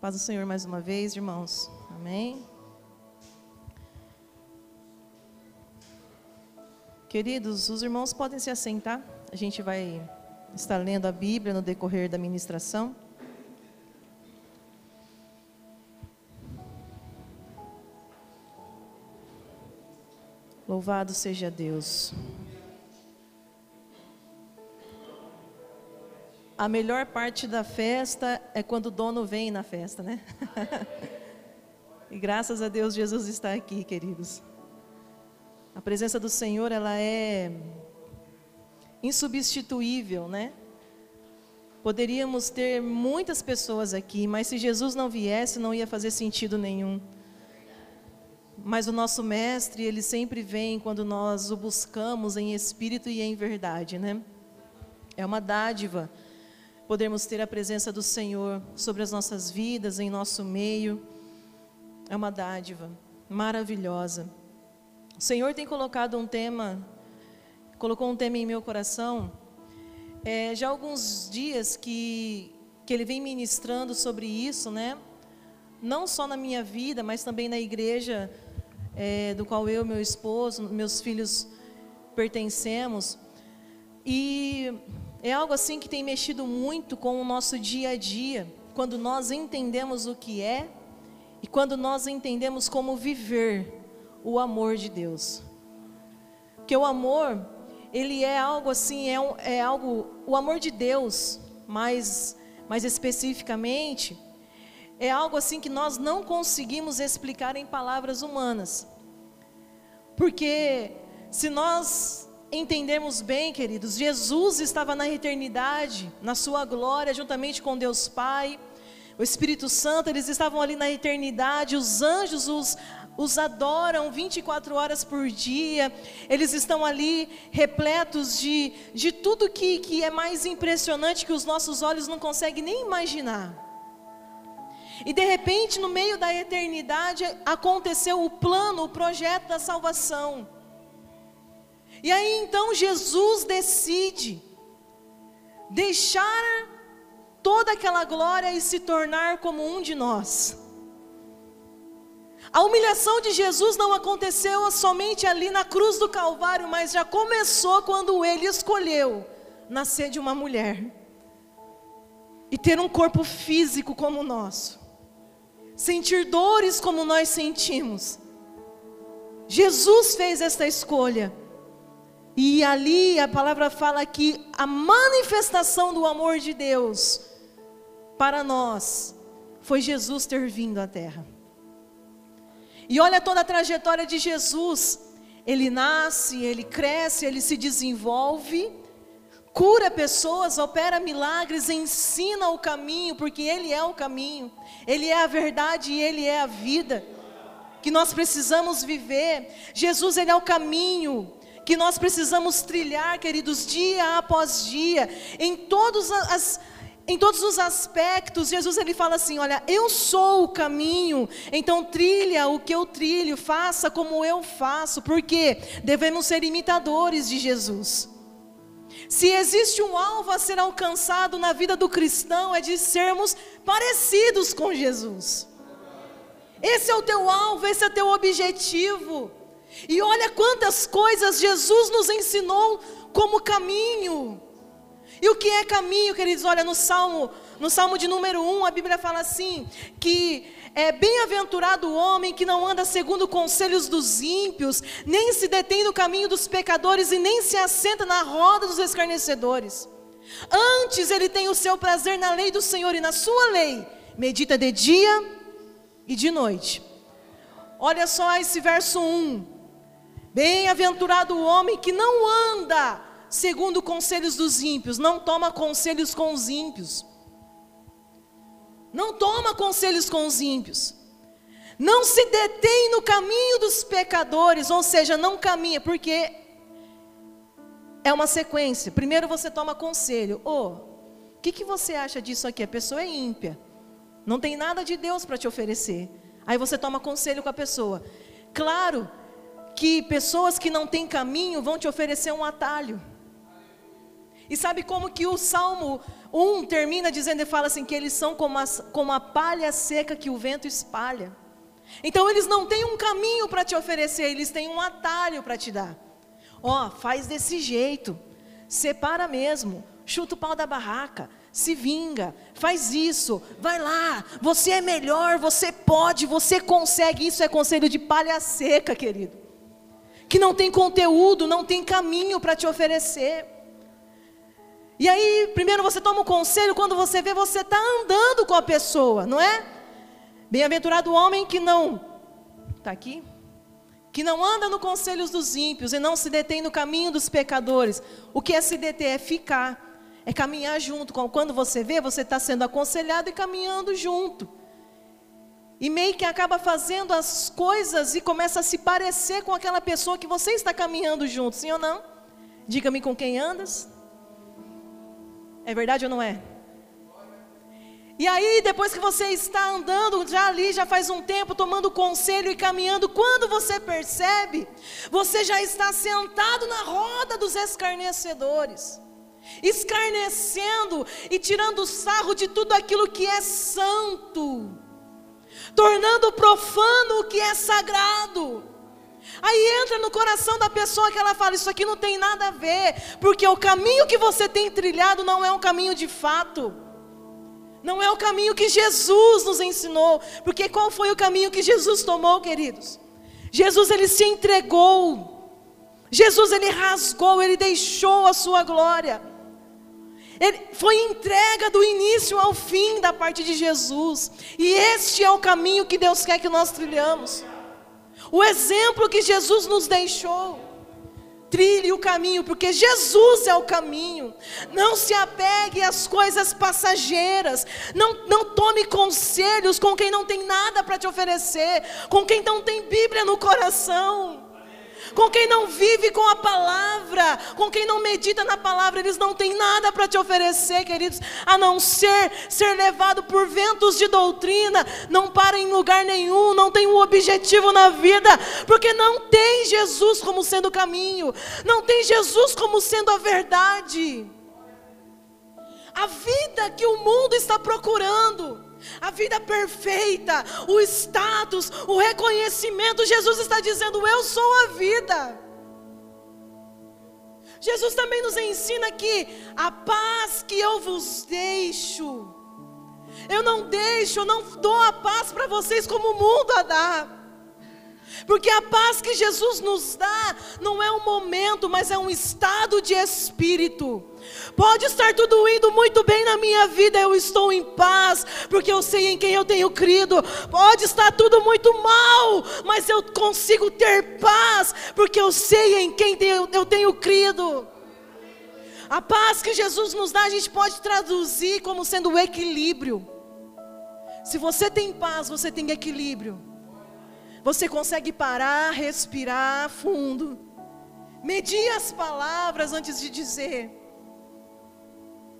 Paz do Senhor mais uma vez, irmãos. Amém. Queridos, os irmãos podem se assentar. A gente vai estar lendo a Bíblia no decorrer da ministração. Louvado seja Deus. A melhor parte da festa é quando o dono vem na festa, né? e graças a Deus Jesus está aqui, queridos. A presença do Senhor, ela é insubstituível, né? Poderíamos ter muitas pessoas aqui, mas se Jesus não viesse, não ia fazer sentido nenhum. Mas o nosso mestre, ele sempre vem quando nós o buscamos em espírito e em verdade, né? É uma dádiva podermos ter a presença do Senhor sobre as nossas vidas, em nosso meio. É uma dádiva maravilhosa. O Senhor tem colocado um tema, colocou um tema em meu coração, é, já há alguns dias que, que Ele vem ministrando sobre isso, né? Não só na minha vida, mas também na igreja é, do qual eu, meu esposo, meus filhos pertencemos. E é algo assim que tem mexido muito com o nosso dia a dia, quando nós entendemos o que é e quando nós entendemos como viver o amor de Deus. Porque o amor, ele é algo assim, é, um, é algo, o amor de Deus, mais, mais especificamente, é algo assim que nós não conseguimos explicar em palavras humanas. Porque se nós entendermos bem, queridos, Jesus estava na eternidade, na sua glória, juntamente com Deus Pai, o Espírito Santo, eles estavam ali na eternidade, os anjos os, os adoram 24 horas por dia, eles estão ali repletos de, de tudo que, que é mais impressionante que os nossos olhos não conseguem nem imaginar. E de repente, no meio da eternidade, aconteceu o plano, o projeto da salvação. E aí então Jesus decide deixar toda aquela glória e se tornar como um de nós. A humilhação de Jesus não aconteceu somente ali na cruz do Calvário, mas já começou quando ele escolheu nascer de uma mulher e ter um corpo físico como o nosso, sentir dores como nós sentimos. Jesus fez esta escolha. E ali a palavra fala que a manifestação do amor de Deus para nós foi Jesus ter vindo à terra. E olha toda a trajetória de Jesus. Ele nasce, ele cresce, ele se desenvolve, cura pessoas, opera milagres, ensina o caminho, porque ele é o caminho, ele é a verdade e ele é a vida que nós precisamos viver. Jesus, ele é o caminho, que nós precisamos trilhar, queridos, dia após dia, em todos, as, em todos os aspectos. Jesus ele fala assim: Olha, eu sou o caminho, então trilha o que eu trilho, faça como eu faço, porque devemos ser imitadores de Jesus. Se existe um alvo a ser alcançado na vida do cristão, é de sermos parecidos com Jesus. Esse é o teu alvo, esse é o teu objetivo. E olha quantas coisas Jesus nos ensinou como caminho. E o que é caminho, queridos? Olha, no Salmo, no Salmo de número 1, a Bíblia fala assim: que é bem-aventurado o homem que não anda segundo conselhos dos ímpios, nem se detém no caminho dos pecadores e nem se assenta na roda dos escarnecedores. Antes ele tem o seu prazer na lei do Senhor e na sua lei, medita de dia e de noite. Olha só esse verso 1. Bem-aventurado o homem que não anda segundo conselhos dos ímpios, não toma conselhos com os ímpios. Não toma conselhos com os ímpios. Não se detém no caminho dos pecadores, ou seja, não caminha, porque é uma sequência. Primeiro você toma conselho. Ô, oh, o que, que você acha disso aqui? A pessoa é ímpia. Não tem nada de Deus para te oferecer. Aí você toma conselho com a pessoa. Claro que pessoas que não têm caminho vão te oferecer um atalho. E sabe como que o Salmo 1 termina dizendo e fala assim: que eles são como a, como a palha seca que o vento espalha. Então eles não têm um caminho para te oferecer, eles têm um atalho para te dar. Ó, oh, faz desse jeito, separa mesmo, chuta o pau da barraca, se vinga, faz isso, vai lá, você é melhor, você pode, você consegue. Isso é conselho de palha seca, querido, que não tem conteúdo, não tem caminho para te oferecer. E aí, primeiro você toma um conselho, quando você vê, você está andando com a pessoa, não é? Bem-aventurado o homem que não, está aqui? Que não anda no conselhos dos ímpios e não se detém no caminho dos pecadores. O que é se deter? É ficar é caminhar junto. Quando você vê, você está sendo aconselhado e caminhando junto. E meio que acaba fazendo as coisas e começa a se parecer com aquela pessoa que você está caminhando junto, sim ou não? Diga-me com quem andas. É verdade ou não é? E aí, depois que você está andando já ali, já faz um tempo, tomando conselho e caminhando, quando você percebe, você já está sentado na roda dos escarnecedores escarnecendo e tirando sarro de tudo aquilo que é santo, tornando profano o que é sagrado. Aí entra no coração da pessoa que ela fala: Isso aqui não tem nada a ver, porque o caminho que você tem trilhado não é um caminho de fato, não é o caminho que Jesus nos ensinou, porque qual foi o caminho que Jesus tomou, queridos? Jesus ele se entregou, Jesus ele rasgou, ele deixou a sua glória. Ele foi entrega do início ao fim da parte de Jesus. E este é o caminho que Deus quer que nós trilhamos. O exemplo que Jesus nos deixou. Trilhe o caminho, porque Jesus é o caminho. Não se apegue às coisas passageiras. Não, não tome conselhos com quem não tem nada para te oferecer, com quem não tem Bíblia no coração com quem não vive com a palavra, com quem não medita na palavra, eles não têm nada para te oferecer, queridos, a não ser ser levado por ventos de doutrina, não para em lugar nenhum, não tem um objetivo na vida, porque não tem Jesus como sendo o caminho, não tem Jesus como sendo a verdade. A vida que o mundo está procurando, a vida perfeita, o status, o reconhecimento. Jesus está dizendo: Eu sou a vida. Jesus também nos ensina que a paz que eu vos deixo, eu não deixo, eu não dou a paz para vocês como o mundo a dá. Porque a paz que Jesus nos dá não é um momento, mas é um estado de espírito. Pode estar tudo indo muito bem na minha vida, eu estou em paz, porque eu sei em quem eu tenho crido. Pode estar tudo muito mal, mas eu consigo ter paz, porque eu sei em quem eu tenho crido. A paz que Jesus nos dá, a gente pode traduzir como sendo o equilíbrio. Se você tem paz, você tem equilíbrio. Você consegue parar, respirar fundo, medir as palavras antes de dizer.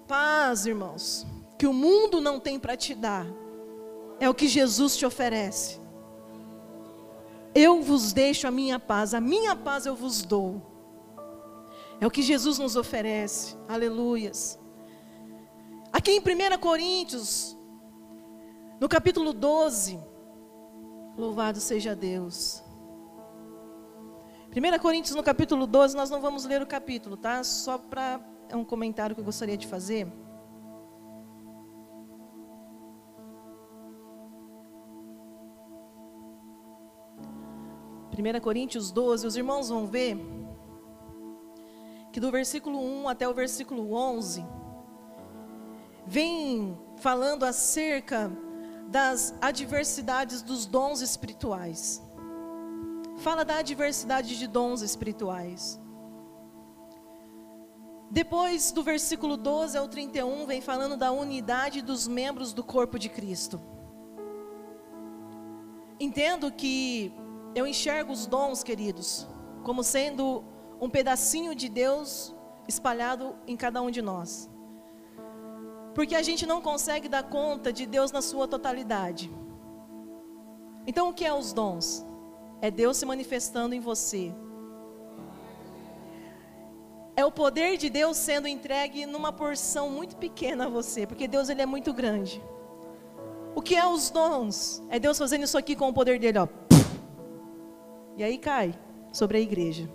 Paz, irmãos, que o mundo não tem para te dar, é o que Jesus te oferece. Eu vos deixo a minha paz, a minha paz eu vos dou. É o que Jesus nos oferece, aleluias. Aqui em 1 Coríntios, no capítulo 12, Louvado seja Deus. 1 Coríntios no capítulo 12, nós não vamos ler o capítulo, tá? Só para é um comentário que eu gostaria de fazer. Primeira Coríntios 12, os irmãos vão ver que do versículo 1 até o versículo 11 vem falando acerca das adversidades dos dons espirituais. Fala da adversidade de dons espirituais. Depois do versículo 12 ao 31, vem falando da unidade dos membros do corpo de Cristo. Entendo que eu enxergo os dons, queridos, como sendo um pedacinho de Deus espalhado em cada um de nós. Porque a gente não consegue dar conta de Deus na sua totalidade. Então, o que é os dons? É Deus se manifestando em você. É o poder de Deus sendo entregue numa porção muito pequena a você, porque Deus ele é muito grande. O que é os dons? É Deus fazendo isso aqui com o poder dele, ó. E aí cai sobre a igreja.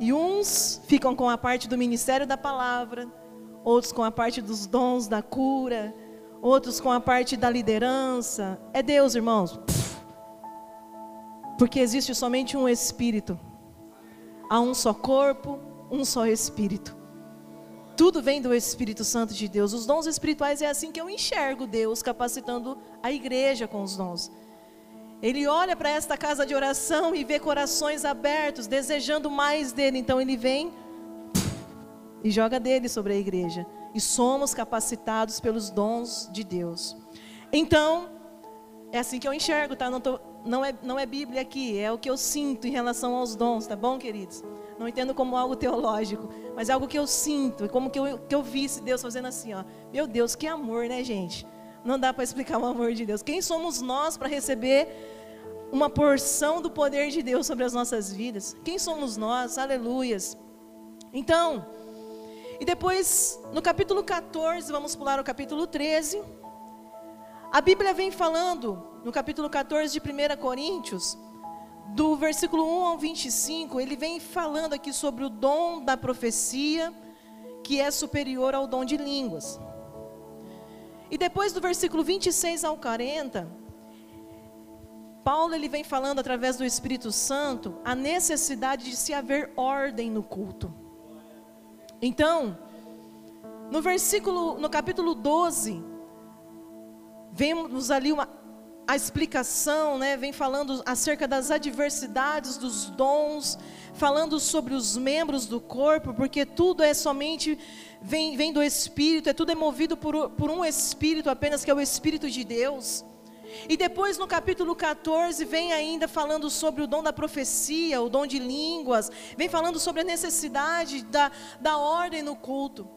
E uns ficam com a parte do ministério da palavra, outros com a parte dos dons da cura, outros com a parte da liderança. É Deus, irmãos. Porque existe somente um espírito. Há um só corpo, um só espírito. Tudo vem do Espírito Santo de Deus. Os dons espirituais é assim que eu enxergo Deus capacitando a igreja com os dons. Ele olha para esta casa de oração e vê corações abertos, desejando mais dele. Então ele vem e joga dele sobre a igreja. E somos capacitados pelos dons de Deus. Então, é assim que eu enxergo, tá? Não, tô, não, é, não é Bíblia aqui, é o que eu sinto em relação aos dons, tá bom, queridos? Não entendo como algo teológico, mas é algo que eu sinto, como que eu, que eu visse Deus fazendo assim, ó. Meu Deus, que amor, né, gente? Não dá para explicar o amor de Deus. Quem somos nós para receber uma porção do poder de Deus sobre as nossas vidas? Quem somos nós? Aleluias. Então, e depois, no capítulo 14, vamos pular o capítulo 13. A Bíblia vem falando, no capítulo 14 de 1 Coríntios, do versículo 1 ao 25, ele vem falando aqui sobre o dom da profecia, que é superior ao dom de línguas. E depois do versículo 26 ao 40, Paulo ele vem falando através do Espírito Santo a necessidade de se haver ordem no culto. Então, no versículo, no capítulo 12, vemos ali uma, a explicação, né, vem falando acerca das adversidades dos dons, falando sobre os membros do corpo, porque tudo é somente, vem, vem do Espírito, é tudo é movido por, por um Espírito apenas, que é o Espírito de Deus. E depois no capítulo 14 vem ainda falando sobre o dom da profecia, o dom de línguas, vem falando sobre a necessidade da, da ordem no culto.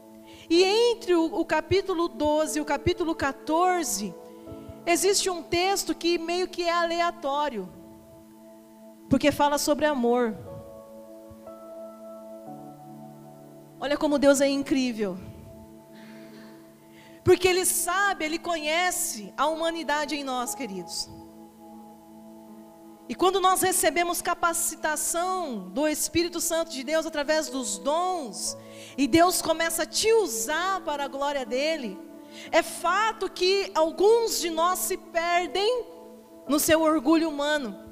E entre o, o capítulo 12 e o capítulo 14, Existe um texto que meio que é aleatório, porque fala sobre amor. Olha como Deus é incrível. Porque Ele sabe, Ele conhece a humanidade em nós, queridos. E quando nós recebemos capacitação do Espírito Santo de Deus através dos dons, e Deus começa a te usar para a glória dEle, é fato que alguns de nós se perdem no seu orgulho humano.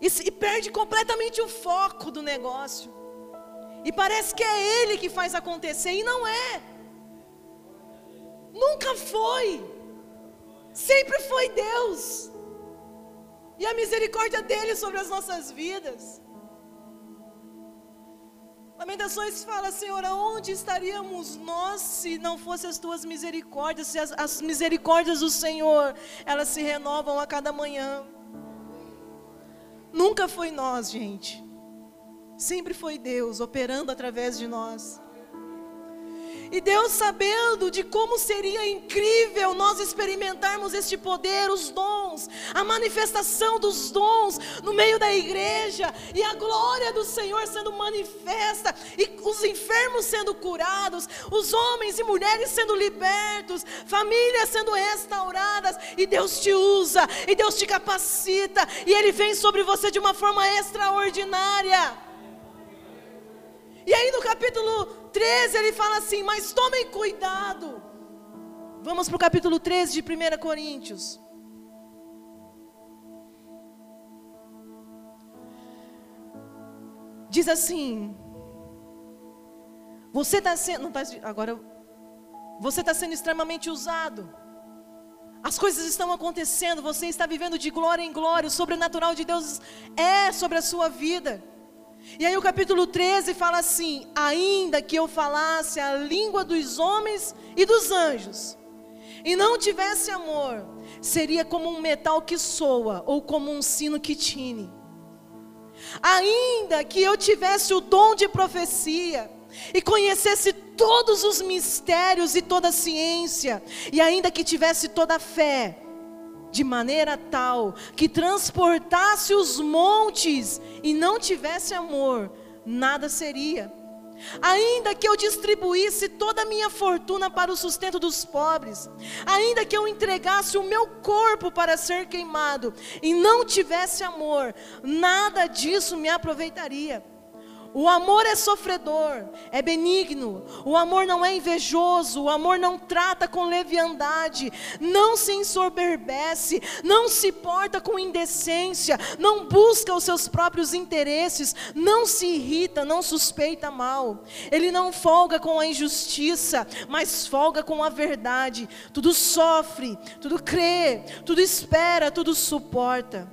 E, e perde completamente o foco do negócio. E parece que é ele que faz acontecer, e não é. Nunca foi. Sempre foi Deus. E a misericórdia dele sobre as nossas vidas. Lamentações fala, Senhor, aonde estaríamos nós se não fossem as tuas misericórdias, se as, as misericórdias do Senhor, elas se renovam a cada manhã. Nunca foi nós, gente. Sempre foi Deus operando através de nós. E Deus, sabendo de como seria incrível nós experimentarmos este poder, os dons, a manifestação dos dons no meio da igreja, e a glória do Senhor sendo manifesta, e os enfermos sendo curados, os homens e mulheres sendo libertos, famílias sendo restauradas, e Deus te usa, e Deus te capacita, e Ele vem sobre você de uma forma extraordinária. E aí no capítulo 13 ele fala assim: Mas tomem cuidado. Vamos para o capítulo 13 de 1 Coríntios. Diz assim: Você está sendo. Tá, agora, você está sendo extremamente usado. As coisas estão acontecendo, você está vivendo de glória em glória, o sobrenatural de Deus é sobre a sua vida. E aí o capítulo 13 fala assim: ainda que eu falasse a língua dos homens e dos anjos, e não tivesse amor, seria como um metal que soa, ou como um sino que tine. Ainda que eu tivesse o dom de profecia, e conhecesse todos os mistérios e toda a ciência, e ainda que tivesse toda a fé, de maneira tal que transportasse os montes e não tivesse amor, nada seria. Ainda que eu distribuísse toda a minha fortuna para o sustento dos pobres, ainda que eu entregasse o meu corpo para ser queimado e não tivesse amor, nada disso me aproveitaria. O amor é sofredor, é benigno. O amor não é invejoso. O amor não trata com leviandade. Não se ensoberbece. Não se porta com indecência. Não busca os seus próprios interesses. Não se irrita. Não suspeita mal. Ele não folga com a injustiça, mas folga com a verdade. Tudo sofre, tudo crê, tudo espera, tudo suporta.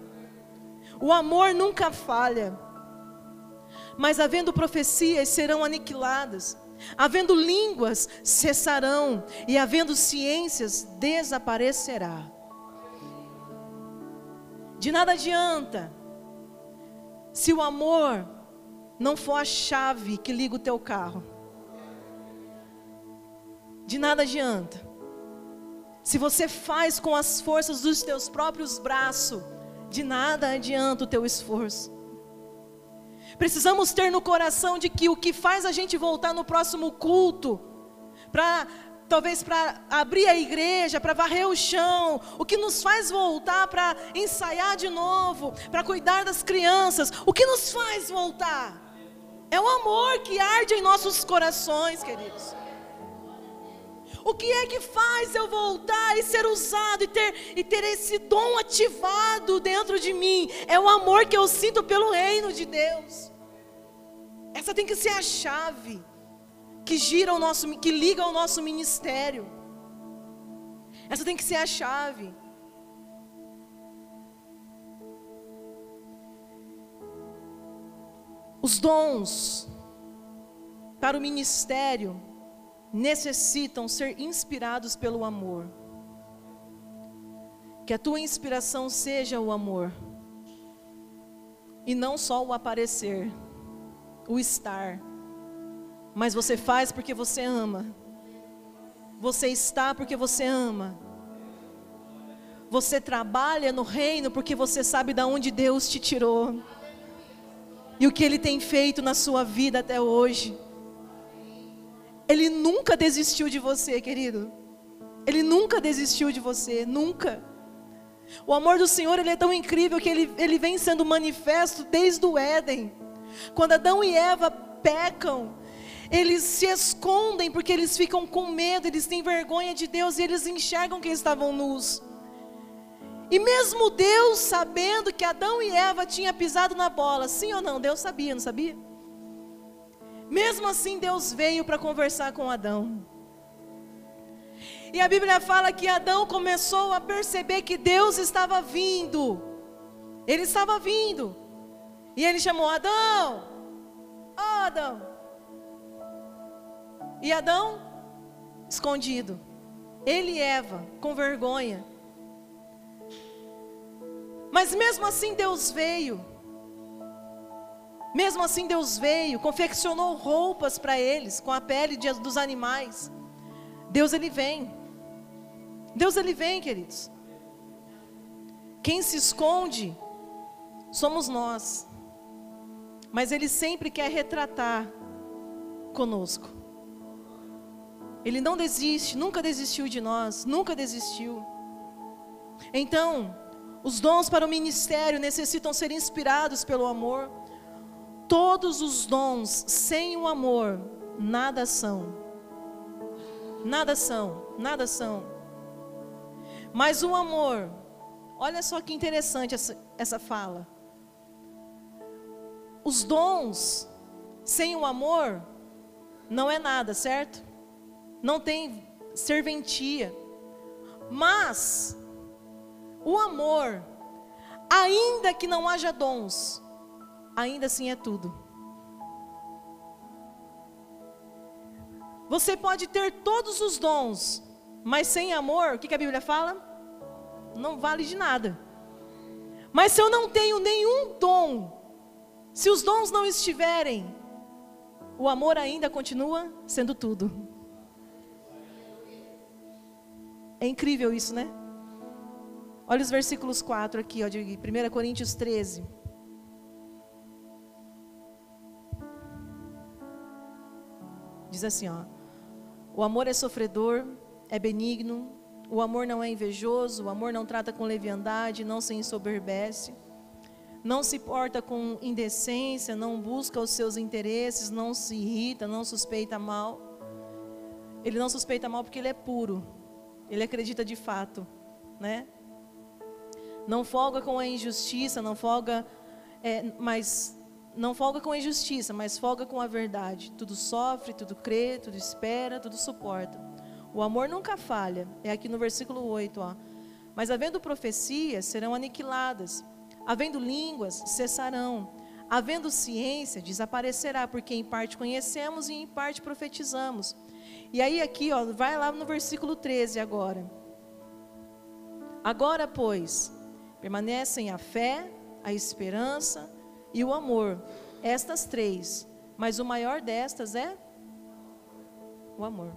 O amor nunca falha. Mas havendo profecias, serão aniquiladas. Havendo línguas, cessarão. E havendo ciências, desaparecerá. De nada adianta se o amor não for a chave que liga o teu carro. De nada adianta. Se você faz com as forças dos teus próprios braços, de nada adianta o teu esforço. Precisamos ter no coração de que o que faz a gente voltar no próximo culto, para talvez para abrir a igreja, para varrer o chão, o que nos faz voltar para ensaiar de novo, para cuidar das crianças, o que nos faz voltar? É o amor que arde em nossos corações, queridos. O que é que faz eu voltar e ser usado e ter, e ter esse dom ativado dentro de mim? É o amor que eu sinto pelo reino de Deus. Essa tem que ser a chave que gira o nosso, que liga o nosso ministério. Essa tem que ser a chave. Os dons para o ministério necessitam ser inspirados pelo amor. Que a tua inspiração seja o amor, e não só o aparecer o estar. Mas você faz porque você ama. Você está porque você ama. Você trabalha no reino porque você sabe de onde Deus te tirou. E o que Ele tem feito na sua vida até hoje. Ele nunca desistiu de você, querido. Ele nunca desistiu de você, nunca. O amor do Senhor ele é tão incrível que ele, ele vem sendo manifesto desde o Éden. Quando Adão e Eva pecam, eles se escondem porque eles ficam com medo, eles têm vergonha de Deus e eles enxergam que estavam nus. E mesmo Deus sabendo que Adão e Eva tinham pisado na bola, sim ou não? Deus sabia, não sabia? Mesmo assim, Deus veio para conversar com Adão. E a Bíblia fala que Adão começou a perceber que Deus estava vindo. Ele estava vindo. E ele chamou Adão. Oh, Adão. E Adão, escondido. Ele e Eva, com vergonha. Mas mesmo assim Deus veio. Mesmo assim Deus veio, confeccionou roupas para eles com a pele de, dos animais. Deus ele vem. Deus ele vem, queridos. Quem se esconde somos nós mas Ele sempre quer retratar conosco. Ele não desiste, nunca desistiu de nós, nunca desistiu. Então, os dons para o ministério necessitam ser inspirados pelo amor. Todos os dons sem o amor, nada são. Nada são, nada são. Mas o amor, olha só que interessante essa, essa fala. Os dons sem o amor não é nada, certo? Não tem serventia. Mas o amor, ainda que não haja dons, ainda assim é tudo. Você pode ter todos os dons, mas sem amor, o que, a Bíblia fala? Não vale de nada. Mas se eu não tenho nenhum dom, se os dons não estiverem, o amor ainda continua sendo tudo. É incrível isso, né? Olha os versículos 4 aqui, ó, de 1 Coríntios 13. Diz assim, ó: O amor é sofredor, é benigno, o amor não é invejoso, o amor não trata com leviandade, não se ensoberbece, não se porta com indecência, não busca os seus interesses, não se irrita, não suspeita mal. Ele não suspeita mal porque ele é puro, ele acredita de fato, né? Não folga com a injustiça, não folga, é, mas não folga com a injustiça, mas folga com a verdade. Tudo sofre, tudo crê, tudo espera, tudo suporta. O amor nunca falha. É aqui no versículo 8, ó. Mas havendo profecias, serão aniquiladas. Havendo línguas, cessarão. Havendo ciência, desaparecerá, porque em parte conhecemos e em parte profetizamos. E aí aqui, ó, vai lá no versículo 13 agora. Agora, pois, permanecem a fé, a esperança, e o amor. Estas três. Mas o maior destas é o amor.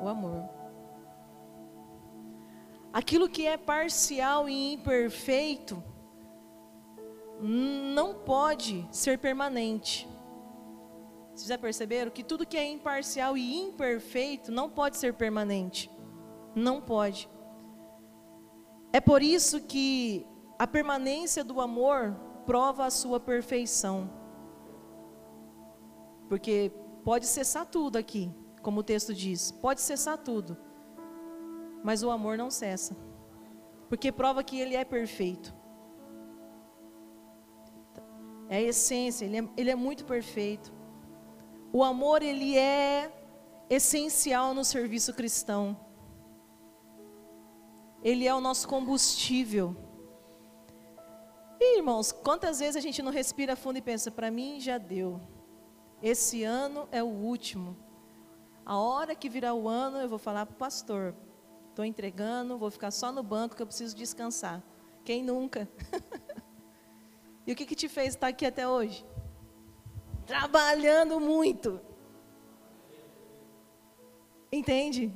O amor. Aquilo que é parcial e imperfeito não pode ser permanente. Vocês já perceberam que tudo que é imparcial e imperfeito não pode ser permanente. Não pode. É por isso que a permanência do amor prova a sua perfeição. Porque pode cessar tudo aqui, como o texto diz, pode cessar tudo. Mas o amor não cessa. Porque prova que ele é perfeito. É a essência, ele é, ele é muito perfeito. O amor, ele é essencial no serviço cristão. Ele é o nosso combustível. E, irmãos, quantas vezes a gente não respira fundo e pensa, para mim já deu. Esse ano é o último. A hora que virar o ano, eu vou falar para o pastor. Estou entregando, vou ficar só no banco que eu preciso descansar. Quem nunca? e o que, que te fez estar aqui até hoje? Trabalhando muito. Entende?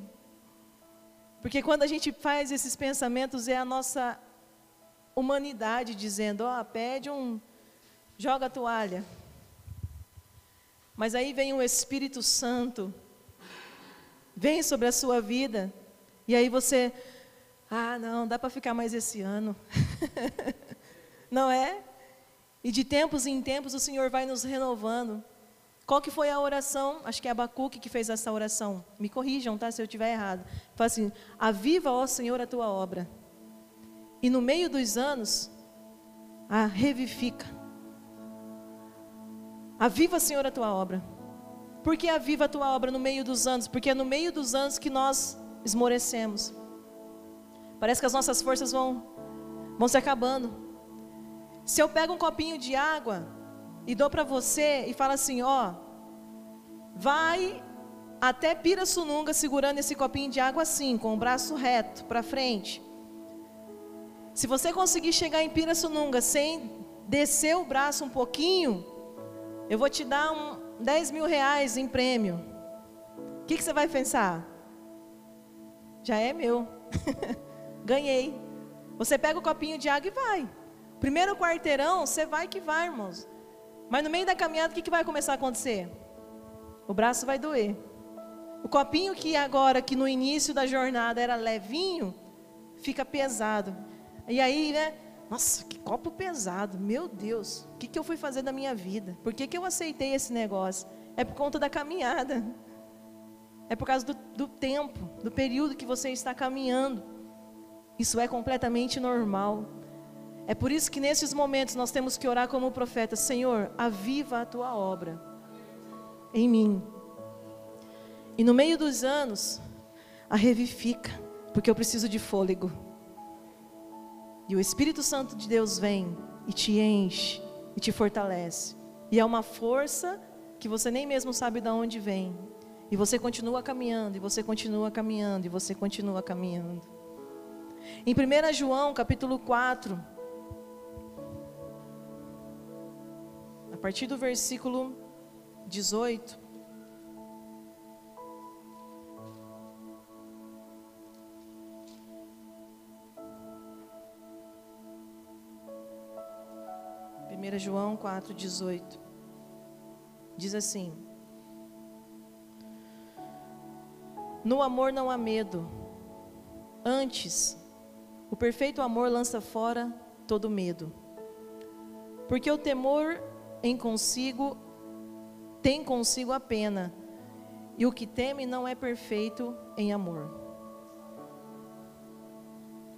Porque quando a gente faz esses pensamentos, é a nossa humanidade dizendo: ó, oh, pede um, joga a toalha. Mas aí vem o Espírito Santo, vem sobre a sua vida, e aí você, ah, não, dá para ficar mais esse ano. não é? E de tempos em tempos o Senhor vai nos renovando. Qual que foi a oração? Acho que é Abacuque que fez essa oração. Me corrijam, tá? Se eu estiver errado. Fala assim: Aviva, ó Senhor, a tua obra e no meio dos anos, a revifica. Aviva, Senhor, a tua obra. Por que aviva a tua obra no meio dos anos? Porque é no meio dos anos que nós esmorecemos. Parece que as nossas forças vão, vão se acabando. Se eu pego um copinho de água e dou para você e falo assim, ó, vai até Pirassununga segurando esse copinho de água assim, com o braço reto para frente. Se você conseguir chegar em Pirassununga sem descer o braço um pouquinho, eu vou te dar um 10 mil reais em prêmio. O que, que você vai pensar? Já é meu. Ganhei. Você pega o copinho de água e vai. Primeiro quarteirão, você vai que vai, irmãos. Mas no meio da caminhada, o que, que vai começar a acontecer? O braço vai doer. O copinho que agora, que no início da jornada era levinho, fica pesado. E aí, né? Nossa, que copo pesado. Meu Deus, o que, que eu fui fazer da minha vida? Por que, que eu aceitei esse negócio? É por conta da caminhada. É por causa do, do tempo, do período que você está caminhando. Isso é completamente normal. É por isso que nesses momentos nós temos que orar como o profeta: Senhor, aviva a tua obra em mim. E no meio dos anos, a revifica, porque eu preciso de fôlego. E o Espírito Santo de Deus vem e te enche e te fortalece. E é uma força que você nem mesmo sabe de onde vem. E você continua caminhando, e você continua caminhando, e você continua caminhando. Em 1 João, capítulo 4, a partir do versículo 18, 1 João 4,18. Diz assim: No amor não há medo, antes, o perfeito amor lança fora todo medo. Porque o temor em consigo tem consigo a pena, e o que teme não é perfeito em amor.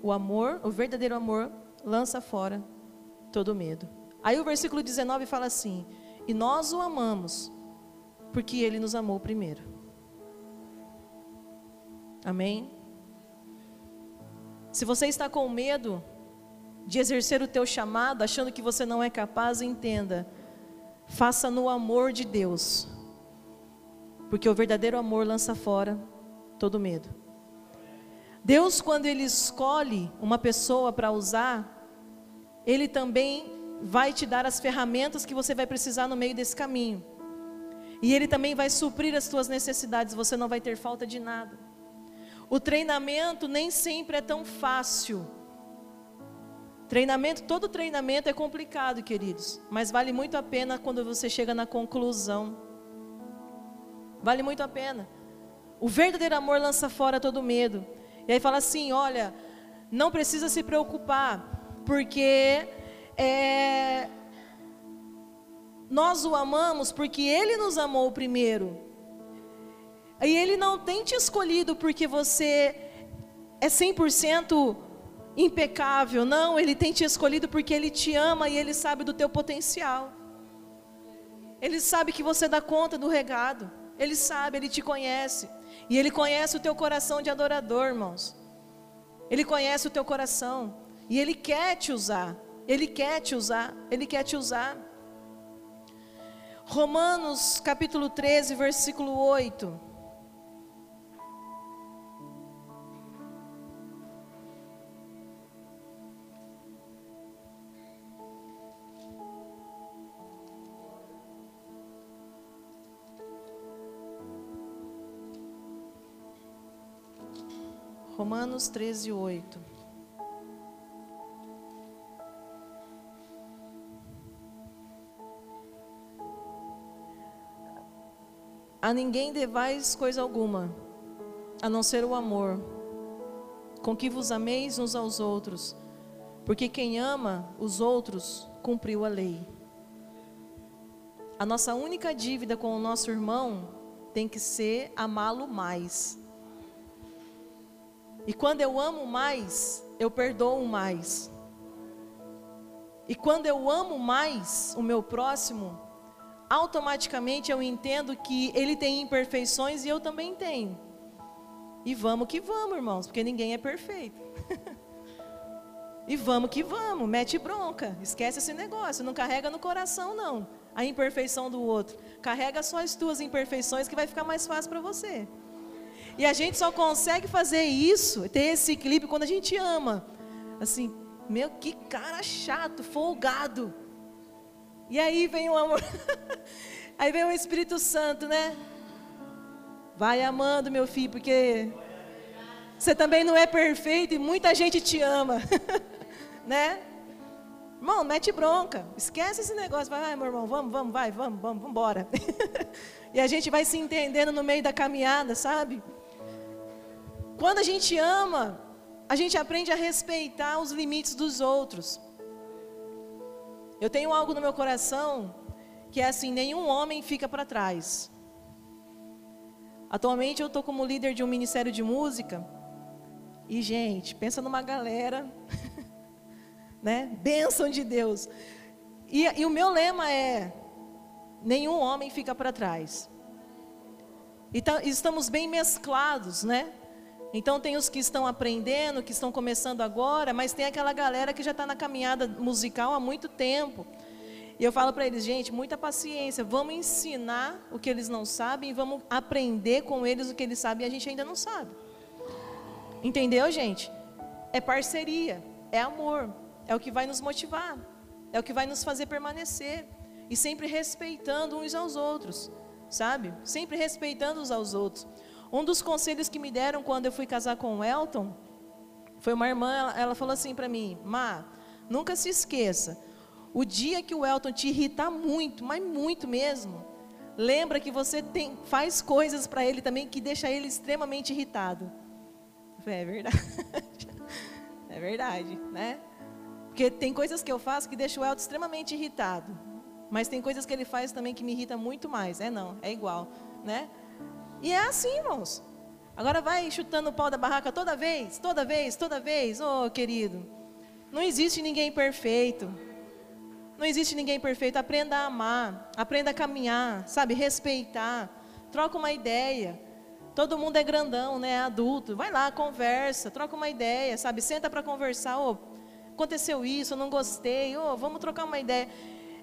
O amor, o verdadeiro amor, lança fora todo medo. Aí o versículo 19 fala assim: E nós o amamos, porque ele nos amou primeiro. Amém? Se você está com medo de exercer o teu chamado, achando que você não é capaz, entenda. Faça no amor de Deus. Porque o verdadeiro amor lança fora todo medo. Deus, quando Ele escolhe uma pessoa para usar, Ele também vai te dar as ferramentas que você vai precisar no meio desse caminho. E Ele também vai suprir as tuas necessidades, você não vai ter falta de nada. O treinamento nem sempre é tão fácil. Treinamento, todo treinamento é complicado, queridos, mas vale muito a pena quando você chega na conclusão. Vale muito a pena. O verdadeiro amor lança fora todo medo. E aí fala assim: olha, não precisa se preocupar, porque é, nós o amamos porque Ele nos amou primeiro. E Ele não tem te escolhido porque você é 100% impecável. Não, Ele tem te escolhido porque Ele te ama e Ele sabe do teu potencial. Ele sabe que você dá conta do regado. Ele sabe, Ele te conhece. E Ele conhece o teu coração de adorador, irmãos. Ele conhece o teu coração. E Ele quer te usar. Ele quer te usar. Ele quer te usar. Romanos capítulo 13, versículo 8. Romanos 13, 8. A ninguém devais coisa alguma, a não ser o amor, com que vos ameis uns aos outros, porque quem ama os outros cumpriu a lei. A nossa única dívida com o nosso irmão tem que ser amá-lo mais. E quando eu amo mais, eu perdoo mais. E quando eu amo mais o meu próximo, automaticamente eu entendo que ele tem imperfeições e eu também tenho. E vamos que vamos, irmãos, porque ninguém é perfeito. e vamos que vamos, mete bronca, esquece esse negócio, não carrega no coração não, a imperfeição do outro. Carrega só as tuas imperfeições que vai ficar mais fácil para você. E a gente só consegue fazer isso, ter esse equilíbrio quando a gente ama. Assim, meu, que cara chato, folgado. E aí vem o amor. aí vem o Espírito Santo, né? Vai amando, meu filho, porque você também não é perfeito e muita gente te ama. né? Irmão, mete bronca. Esquece esse negócio. Vai, meu irmão, vamos, vamos, vai, vamos, vamos, vamos embora. e a gente vai se entendendo no meio da caminhada, sabe? Quando a gente ama, a gente aprende a respeitar os limites dos outros. Eu tenho algo no meu coração que é assim: nenhum homem fica para trás. Atualmente eu estou como líder de um ministério de música. E, gente, pensa numa galera, né? Bênção de Deus. E, e o meu lema é: nenhum homem fica para trás. Então, estamos bem mesclados, né? Então tem os que estão aprendendo, que estão começando agora, mas tem aquela galera que já está na caminhada musical há muito tempo. E eu falo para eles, gente, muita paciência, vamos ensinar o que eles não sabem, vamos aprender com eles o que eles sabem e a gente ainda não sabe. Entendeu, gente? É parceria, é amor, é o que vai nos motivar, é o que vai nos fazer permanecer e sempre respeitando uns aos outros, sabe? Sempre respeitando uns aos outros. Um dos conselhos que me deram quando eu fui casar com o Elton foi uma irmã, ela, falou assim para mim: "Má, nunca se esqueça, O dia que o Elton te irritar muito, mas muito mesmo, lembra que você tem, faz coisas para ele também que deixa ele extremamente irritado. É verdade. É verdade, né? Porque tem coisas que eu faço que deixam o Elton extremamente irritado. Mas tem coisas que ele faz também que me irrita muito mais. É não, é igual, né? E é assim, irmãos. Agora vai chutando o pau da barraca toda vez, toda vez, toda vez. Ô, oh, querido, não existe ninguém perfeito. Não existe ninguém perfeito. Aprenda a amar, aprenda a caminhar, sabe, respeitar. Troca uma ideia. Todo mundo é grandão, né? Adulto. Vai lá, conversa, troca uma ideia, sabe? Senta para conversar. Oh, aconteceu isso, eu não gostei. Oh, vamos trocar uma ideia.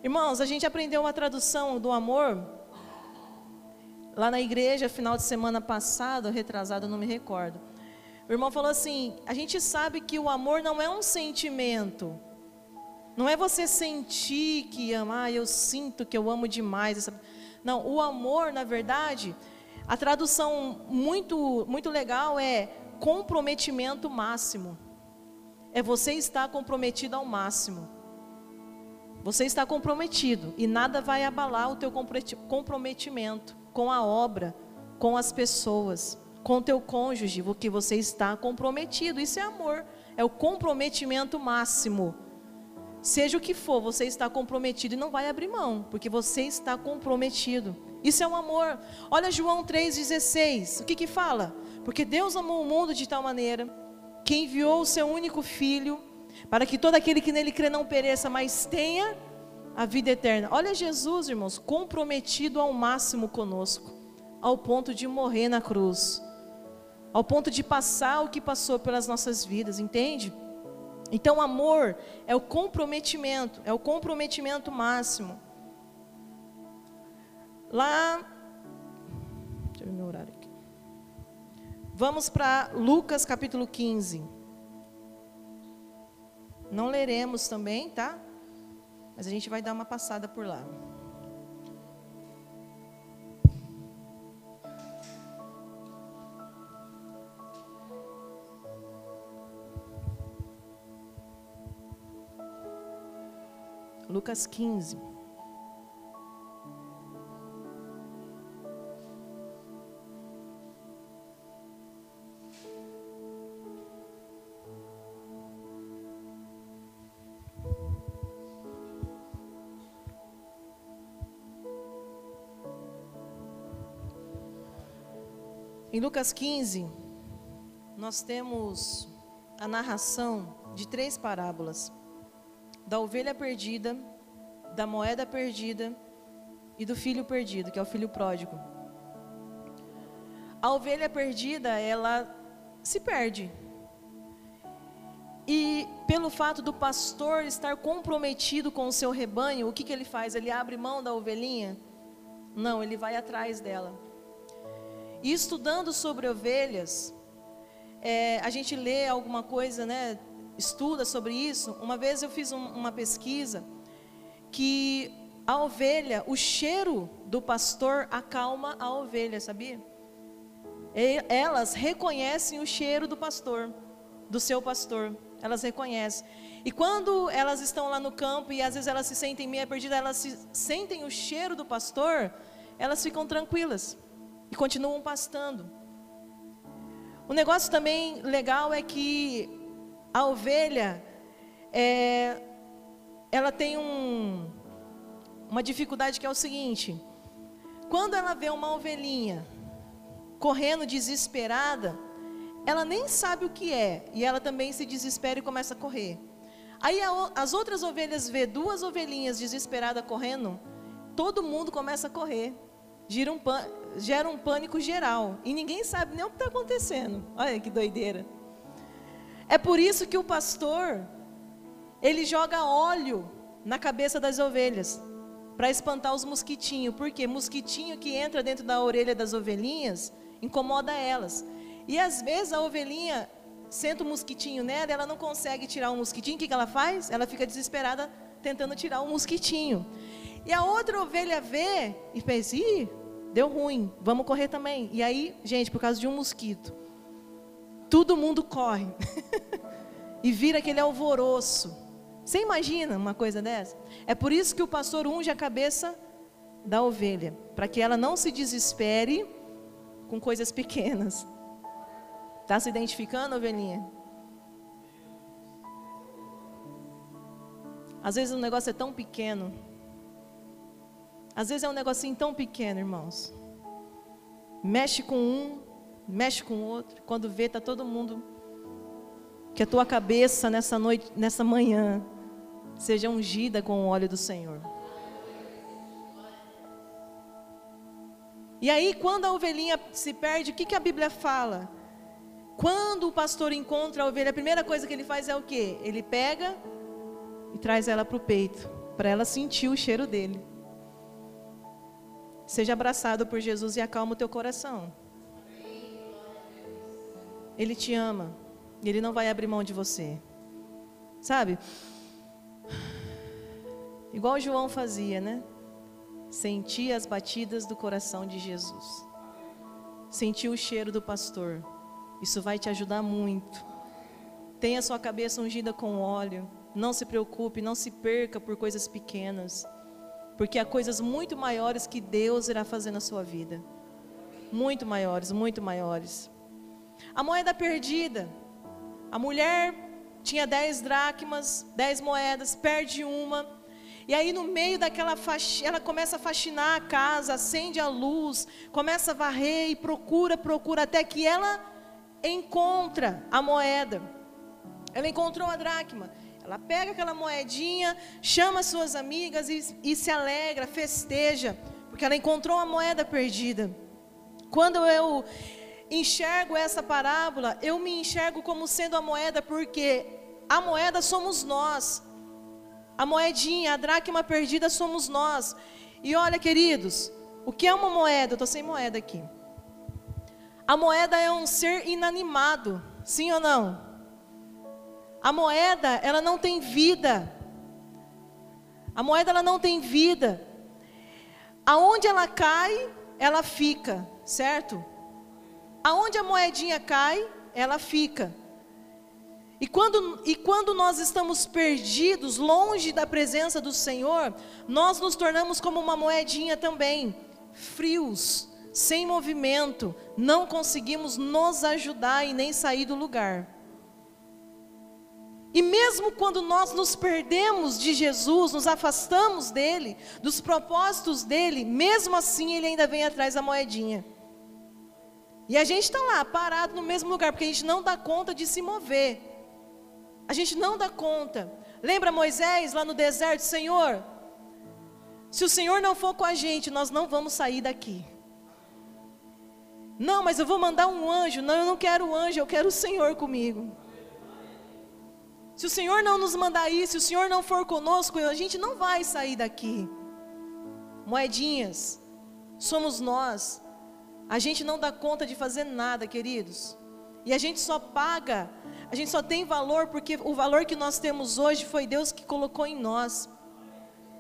Irmãos, a gente aprendeu uma tradução do amor Lá na igreja, final de semana passado, retrasado, não me recordo. O irmão falou assim: a gente sabe que o amor não é um sentimento. Não é você sentir que ama, ah, eu sinto que eu amo demais. Não, o amor, na verdade, a tradução muito, muito legal é comprometimento máximo. É você estar comprometido ao máximo. Você está comprometido e nada vai abalar o teu comprometimento com a obra, com as pessoas, com teu cônjuge, porque você está comprometido. Isso é amor, é o comprometimento máximo. Seja o que for, você está comprometido e não vai abrir mão, porque você está comprometido. Isso é um amor. Olha João 3,16. O que que fala? Porque Deus amou o mundo de tal maneira que enviou o seu único filho para que todo aquele que nele crê não pereça, mas tenha a vida eterna. Olha Jesus, irmãos, comprometido ao máximo conosco, ao ponto de morrer na cruz, ao ponto de passar o que passou pelas nossas vidas, entende? Então, amor é o comprometimento, é o comprometimento máximo. Lá, deixa eu ver meu horário aqui. Vamos para Lucas capítulo 15. Não leremos também, tá? Mas a gente vai dar uma passada por lá. Lucas 15. Lucas 15, nós temos a narração de três parábolas: da ovelha perdida, da moeda perdida e do filho perdido, que é o filho pródigo. A ovelha perdida, ela se perde. E pelo fato do pastor estar comprometido com o seu rebanho, o que, que ele faz? Ele abre mão da ovelhinha? Não, ele vai atrás dela. E estudando sobre ovelhas, é, a gente lê alguma coisa, né? Estuda sobre isso. Uma vez eu fiz um, uma pesquisa que a ovelha, o cheiro do pastor acalma a ovelha, sabia? E elas reconhecem o cheiro do pastor, do seu pastor. Elas reconhecem. E quando elas estão lá no campo e às vezes elas se sentem meio perdidas, elas se, sentem o cheiro do pastor, elas ficam tranquilas e continuam pastando. O negócio também legal é que a ovelha, é, ela tem um, uma dificuldade que é o seguinte: quando ela vê uma ovelhinha correndo desesperada, ela nem sabe o que é e ela também se desespera e começa a correr. Aí a, as outras ovelhas vê duas ovelhinhas desesperadas correndo, todo mundo começa a correr, gira um, gera um pânico geral. E ninguém sabe nem o que está acontecendo. Olha que doideira. É por isso que o pastor, ele joga óleo na cabeça das ovelhas. Para espantar os mosquitinhos. Porque mosquitinho que entra dentro da orelha das ovelhinhas incomoda elas. E às vezes a ovelhinha senta o um mosquitinho nela, ela não consegue tirar o um mosquitinho. O que, que ela faz? Ela fica desesperada tentando tirar o um mosquitinho. E a outra ovelha vê e pensa: ih, deu ruim, vamos correr também. E aí, gente, por causa de um mosquito, todo mundo corre. e vira aquele alvoroço. Você imagina uma coisa dessa? É por isso que o pastor unge a cabeça da ovelha, para que ela não se desespere com coisas pequenas. Está se identificando, ovelhinha? Às vezes o negócio é tão pequeno. Às vezes é um negocinho tão pequeno, irmãos. Mexe com um, mexe com o outro. Quando vê, está todo mundo. Que a tua cabeça nessa noite, nessa manhã, seja ungida com o óleo do Senhor. E aí, quando a ovelhinha se perde, o que, que a Bíblia fala? Quando o pastor encontra a ovelha, a primeira coisa que ele faz é o quê? Ele pega e traz ela para o peito, para ela sentir o cheiro dele. Seja abraçado por Jesus e acalma o teu coração. Ele te ama. E ele não vai abrir mão de você. Sabe? Igual João fazia, né? Sentir as batidas do coração de Jesus. Sentir o cheiro do pastor. Isso vai te ajudar muito. Tenha sua cabeça ungida com óleo. Não se preocupe, não se perca por coisas pequenas. Porque há coisas muito maiores que Deus irá fazer na sua vida. Muito maiores, muito maiores. A moeda perdida. A mulher tinha dez dracmas, dez moedas, perde uma. E aí no meio daquela faxina, ela começa a faxinar a casa, acende a luz, começa a varrer e procura, procura, até que ela encontra a moeda. Ela encontrou a dracma. Ela pega aquela moedinha, chama suas amigas e, e se alegra, festeja, porque ela encontrou a moeda perdida. Quando eu enxergo essa parábola, eu me enxergo como sendo a moeda, porque a moeda somos nós. A moedinha, a dracma perdida somos nós. E olha, queridos, o que é uma moeda? Eu estou sem moeda aqui. A moeda é um ser inanimado, sim ou não? A moeda, ela não tem vida. A moeda ela não tem vida. Aonde ela cai, ela fica, certo? Aonde a moedinha cai, ela fica. E quando, e quando nós estamos perdidos, longe da presença do Senhor, nós nos tornamos como uma moedinha também, frios, sem movimento, não conseguimos nos ajudar e nem sair do lugar. E mesmo quando nós nos perdemos de Jesus, nos afastamos dele, dos propósitos dele, mesmo assim ele ainda vem atrás da moedinha. E a gente está lá, parado no mesmo lugar, porque a gente não dá conta de se mover. A gente não dá conta. Lembra Moisés lá no deserto, Senhor? Se o Senhor não for com a gente, nós não vamos sair daqui. Não, mas eu vou mandar um anjo. Não, eu não quero o anjo, eu quero o Senhor comigo. Se o Senhor não nos mandar isso, se o Senhor não for conosco, a gente não vai sair daqui. Moedinhas, somos nós. A gente não dá conta de fazer nada, queridos. E a gente só paga, a gente só tem valor porque o valor que nós temos hoje foi Deus que colocou em nós.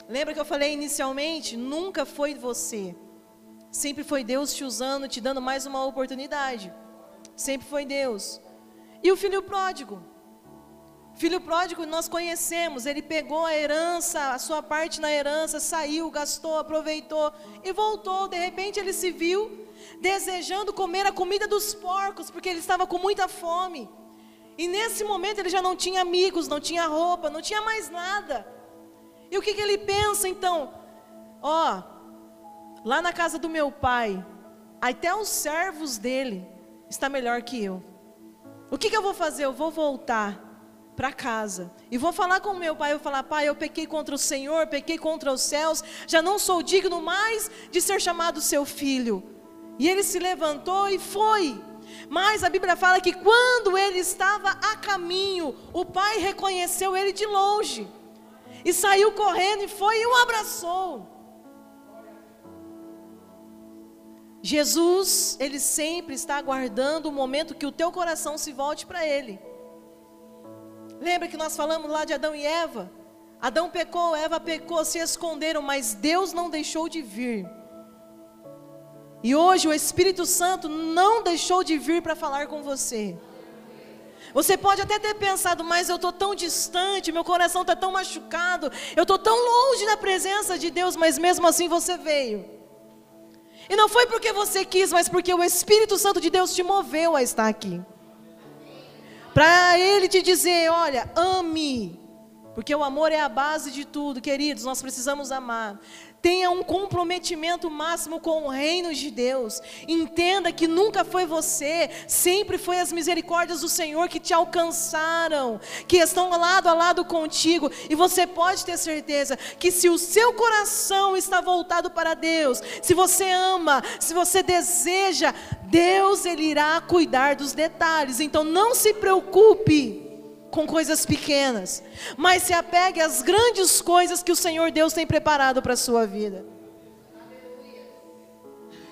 Lembra que eu falei inicialmente? Nunca foi você. Sempre foi Deus te usando, te dando mais uma oportunidade. Sempre foi Deus. E o filho pródigo? Filho pródigo nós conhecemos, ele pegou a herança, a sua parte na herança, saiu, gastou, aproveitou e voltou. De repente ele se viu desejando comer a comida dos porcos, porque ele estava com muita fome. E nesse momento ele já não tinha amigos, não tinha roupa, não tinha mais nada. E o que, que ele pensa então? Ó, oh, lá na casa do meu pai, até os servos dele está melhor que eu. O que, que eu vou fazer? Eu vou voltar para casa. E vou falar com meu pai, eu vou falar, pai, eu pequei contra o Senhor, pequei contra os céus, já não sou digno mais de ser chamado seu filho. E ele se levantou e foi. Mas a Bíblia fala que quando ele estava a caminho, o pai reconheceu ele de longe. E saiu correndo e foi e o abraçou. Jesus, ele sempre está aguardando o momento que o teu coração se volte para ele. Lembra que nós falamos lá de Adão e Eva? Adão pecou, Eva pecou, se esconderam, mas Deus não deixou de vir. E hoje o Espírito Santo não deixou de vir para falar com você. Você pode até ter pensado, mas eu estou tão distante, meu coração está tão machucado, eu estou tão longe da presença de Deus, mas mesmo assim você veio. E não foi porque você quis, mas porque o Espírito Santo de Deus te moveu a estar aqui. Para Ele te dizer: olha, ame, porque o amor é a base de tudo, queridos, nós precisamos amar. Tenha um comprometimento máximo com o reino de Deus. Entenda que nunca foi você, sempre foi as misericórdias do Senhor que te alcançaram, que estão lado a lado contigo. E você pode ter certeza que se o seu coração está voltado para Deus, se você ama, se você deseja, Deus ele irá cuidar dos detalhes. Então não se preocupe com coisas pequenas, mas se apegue às grandes coisas que o Senhor Deus tem preparado para a sua vida.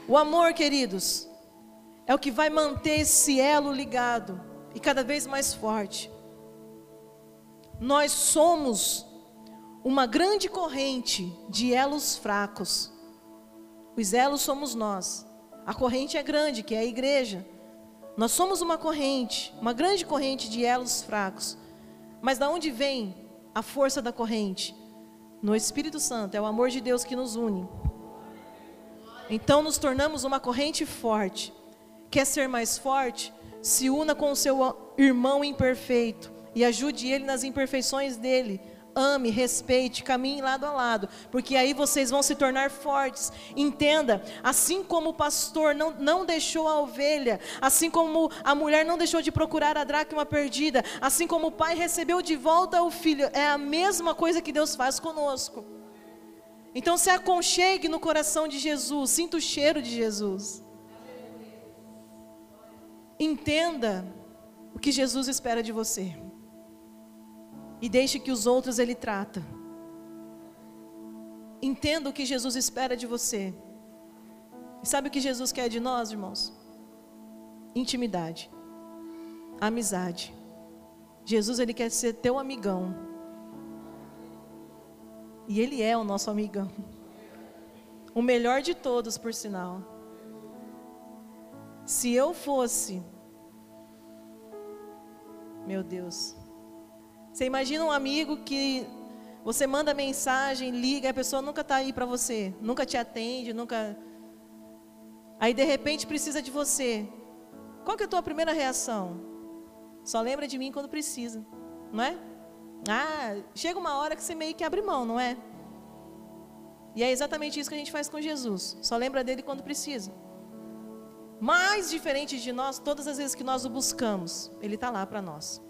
O amor, queridos, é o que vai manter esse elo ligado e cada vez mais forte. Nós somos uma grande corrente de elos fracos. Os elos somos nós. A corrente é grande, que é a igreja. Nós somos uma corrente, uma grande corrente de elos fracos. Mas da onde vem a força da corrente? No Espírito Santo, é o amor de Deus que nos une. Então nos tornamos uma corrente forte. Quer ser mais forte? Se una com o seu irmão imperfeito e ajude ele nas imperfeições dele ame, respeite, caminhe lado a lado, porque aí vocês vão se tornar fortes. Entenda, assim como o pastor não, não deixou a ovelha, assim como a mulher não deixou de procurar a dracma perdida, assim como o pai recebeu de volta o filho, é a mesma coisa que Deus faz conosco. Então se aconchegue no coração de Jesus, sinta o cheiro de Jesus. Entenda o que Jesus espera de você e deixe que os outros ele trata. Entenda o que Jesus espera de você. E sabe o que Jesus quer de nós, irmãos? Intimidade, amizade. Jesus ele quer ser teu amigão. E ele é o nosso amigão. O melhor de todos, por sinal. Se eu fosse meu Deus, você imagina um amigo que você manda mensagem, liga, e a pessoa nunca está aí para você, nunca te atende, nunca. Aí de repente precisa de você. Qual que é a tua primeira reação? Só lembra de mim quando precisa, não é? Ah, chega uma hora que você meio que abre mão, não é? E é exatamente isso que a gente faz com Jesus. Só lembra dele quando precisa. Mais diferente de nós, todas as vezes que nós o buscamos, ele está lá para nós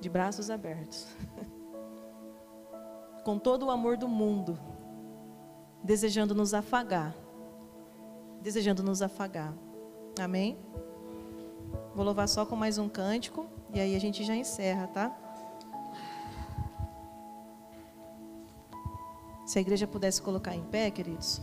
de braços abertos, com todo o amor do mundo, desejando nos afagar, desejando nos afagar. Amém? Vou louvar só com mais um cântico e aí a gente já encerra, tá? Se a igreja pudesse colocar em pé, queridos.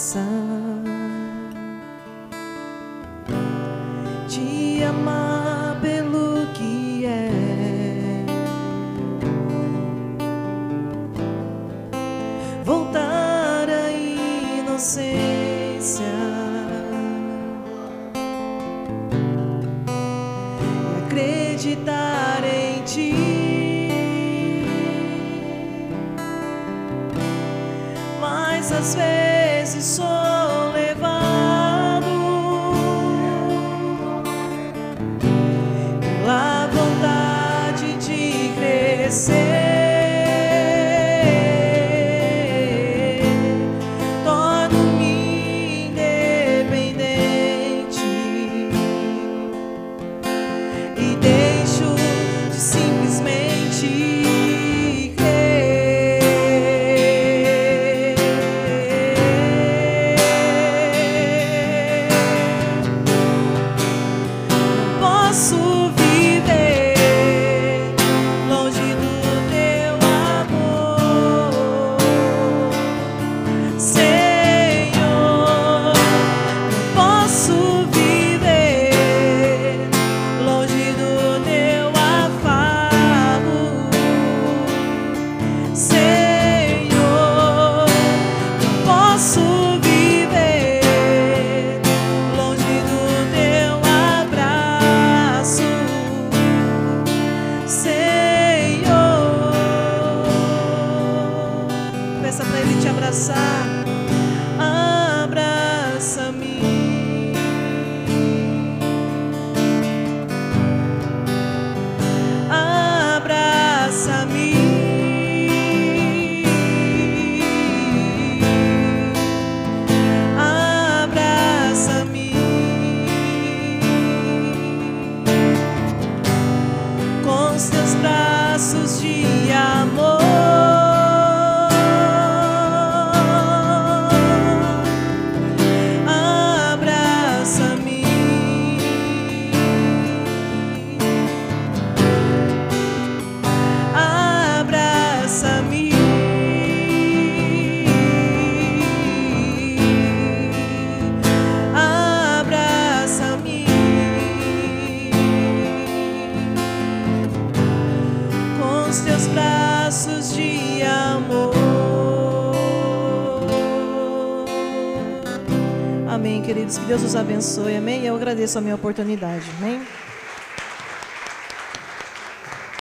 Criança, Say Deus os abençoe. Amém. Eu agradeço a minha oportunidade. Amém.